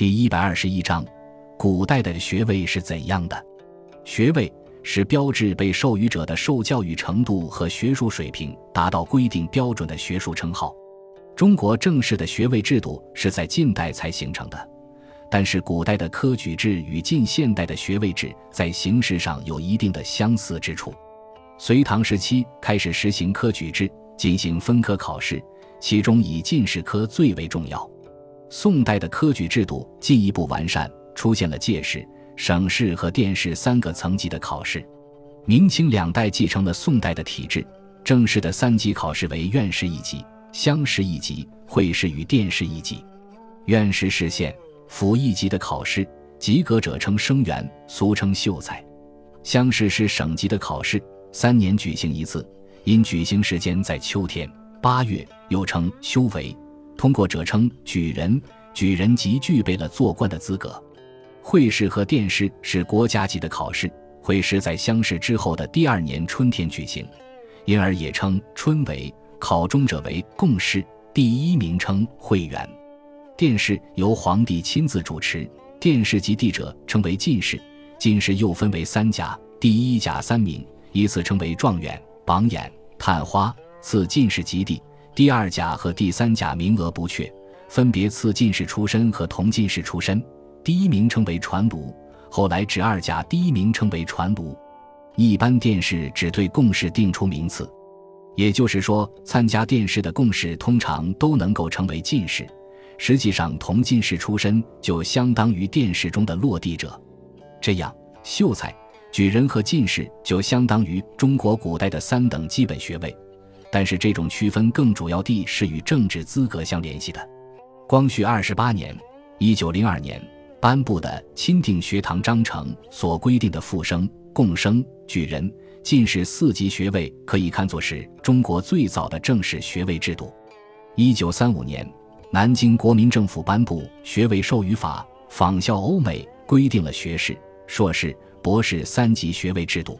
第一百二十一章，古代的学位是怎样的？学位是标志被授予者的受教育程度和学术水平达到规定标准的学术称号。中国正式的学位制度是在近代才形成的，但是古代的科举制与近现代的学位制在形式上有一定的相似之处。隋唐时期开始实行科举制，进行分科考试，其中以进士科最为重要。宋代的科举制度进一步完善，出现了介试、省试和殿试三个层级的考试。明清两代继承了宋代的体制，正式的三级考试为院试一级、乡试一级、会试与殿试一级。院试是县、府一级的考试，及格者称生员，俗称秀才；乡试是省级的考试，三年举行一次，因举行时间在秋天、八月，又称修为。通过者称举人，举人即具备了做官的资格。会试和殿试是国家级的考试，会试在乡试之后的第二年春天举行，因而也称春闱。考中者为贡士，第一名称会员。殿试由皇帝亲自主持，殿试及第者称为进士。进士又分为三甲，第一甲三名，依次称为状元、榜眼、探花。赐进士及第。第二甲和第三甲名额不缺，分别赐进士出身和同进士出身。第一名称为传卢，后来指二甲第一名称为传卢。一般殿试只对贡士定出名次，也就是说，参加殿试的贡士通常都能够成为进士。实际上，同进士出身就相当于殿试中的落地者。这样，秀才、举人和进士就相当于中国古代的三等基本学位。但是这种区分更主要地是与政治资格相联系的。光绪二十八年（一九零二年）颁布的《钦定学堂章程》所规定的复生、贡生、举人、进士四级学位，可以看作是中国最早的正式学位制度。一九三五年，南京国民政府颁布《学位授予法》，仿效欧美，规定了学士、硕士、博士三级学位制度。